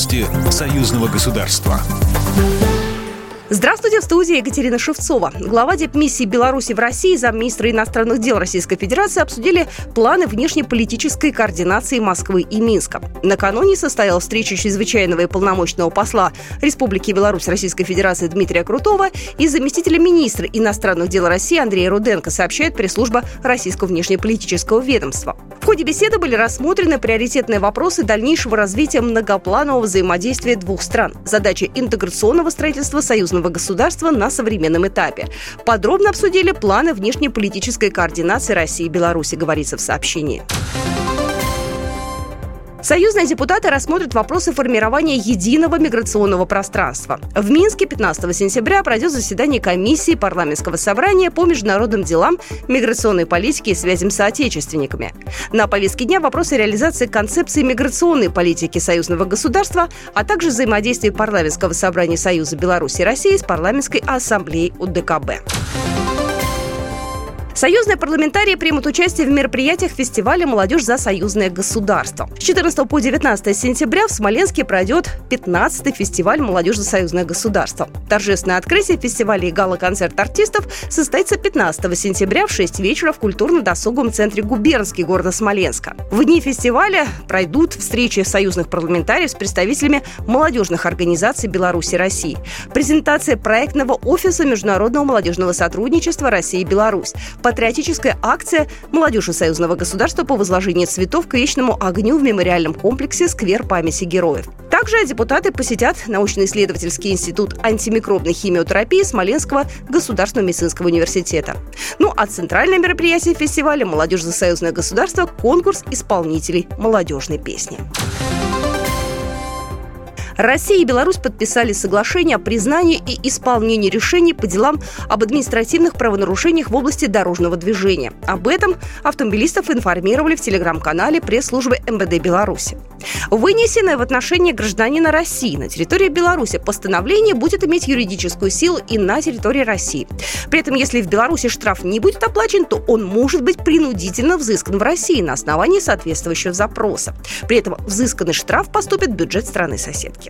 Новости союзного государства. Здравствуйте, в студии Екатерина Шевцова. Глава депмиссии Беларуси в России, замминистра иностранных дел Российской Федерации обсудили планы внешнеполитической координации Москвы и Минска. Накануне состоялась встреча чрезвычайного и полномочного посла Республики Беларусь Российской Федерации Дмитрия Крутого и заместителя министра иностранных дел России Андрея Руденко, сообщает пресс-служба Российского внешнеполитического ведомства. Ходе беседы были рассмотрены приоритетные вопросы дальнейшего развития многопланового взаимодействия двух стран, задача интеграционного строительства союзного государства на современном этапе. Подробно обсудили планы внешнеполитической координации России и Беларуси, говорится в сообщении. Союзные депутаты рассмотрят вопросы формирования единого миграционного пространства. В Минске 15 сентября пройдет заседание комиссии парламентского собрания по международным делам, миграционной политике и связям с соотечественниками. На повестке дня вопросы реализации концепции миграционной политики союзного государства, а также взаимодействия парламентского собрания Союза Беларуси и России с парламентской ассамблеей УДКБ. Союзные парламентарии примут участие в мероприятиях фестиваля «Молодежь за союзное государство». С 14 по 19 сентября в Смоленске пройдет 15-й фестиваль «Молодежь за союзное государство». Торжественное открытие фестиваля и гала-концерт артистов состоится 15 сентября в 6 вечера в культурно-досуговом центре «Губернский» города Смоленска. В дни фестиваля пройдут встречи союзных парламентариев с представителями молодежных организаций Беларуси и России. Презентация проектного офиса международного молодежного сотрудничества России и Беларусь патриотическая акция молодежи союзного государства по возложению цветов к вечному огню в мемориальном комплексе «Сквер памяти героев». Также депутаты посетят научно-исследовательский институт антимикробной химиотерапии Смоленского государственного медицинского университета. Ну а центральное мероприятие фестиваля «Молодежь за союзное государство» – конкурс исполнителей молодежной песни. Россия и Беларусь подписали соглашение о признании и исполнении решений по делам об административных правонарушениях в области дорожного движения. Об этом автомобилистов информировали в телеграм-канале пресс-службы МВД Беларуси. Вынесенное в отношении гражданина России на территории Беларуси постановление будет иметь юридическую силу и на территории России. При этом, если в Беларуси штраф не будет оплачен, то он может быть принудительно взыскан в России на основании соответствующего запроса. При этом взысканный штраф поступит в бюджет страны-соседки.